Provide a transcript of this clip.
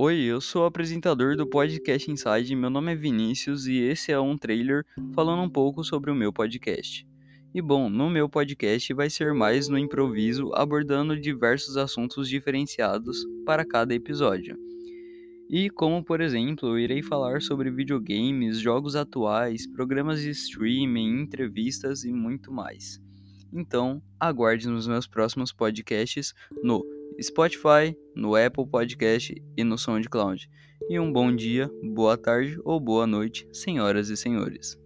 Oi, eu sou o apresentador do Podcast Inside, meu nome é Vinícius e esse é um trailer falando um pouco sobre o meu podcast. E bom, no meu podcast vai ser mais no improviso, abordando diversos assuntos diferenciados para cada episódio. E como, por exemplo, eu irei falar sobre videogames, jogos atuais, programas de streaming, entrevistas e muito mais. Então, aguarde nos meus próximos podcasts no Spotify, no Apple Podcast e no SoundCloud. E um bom dia, boa tarde ou boa noite, senhoras e senhores.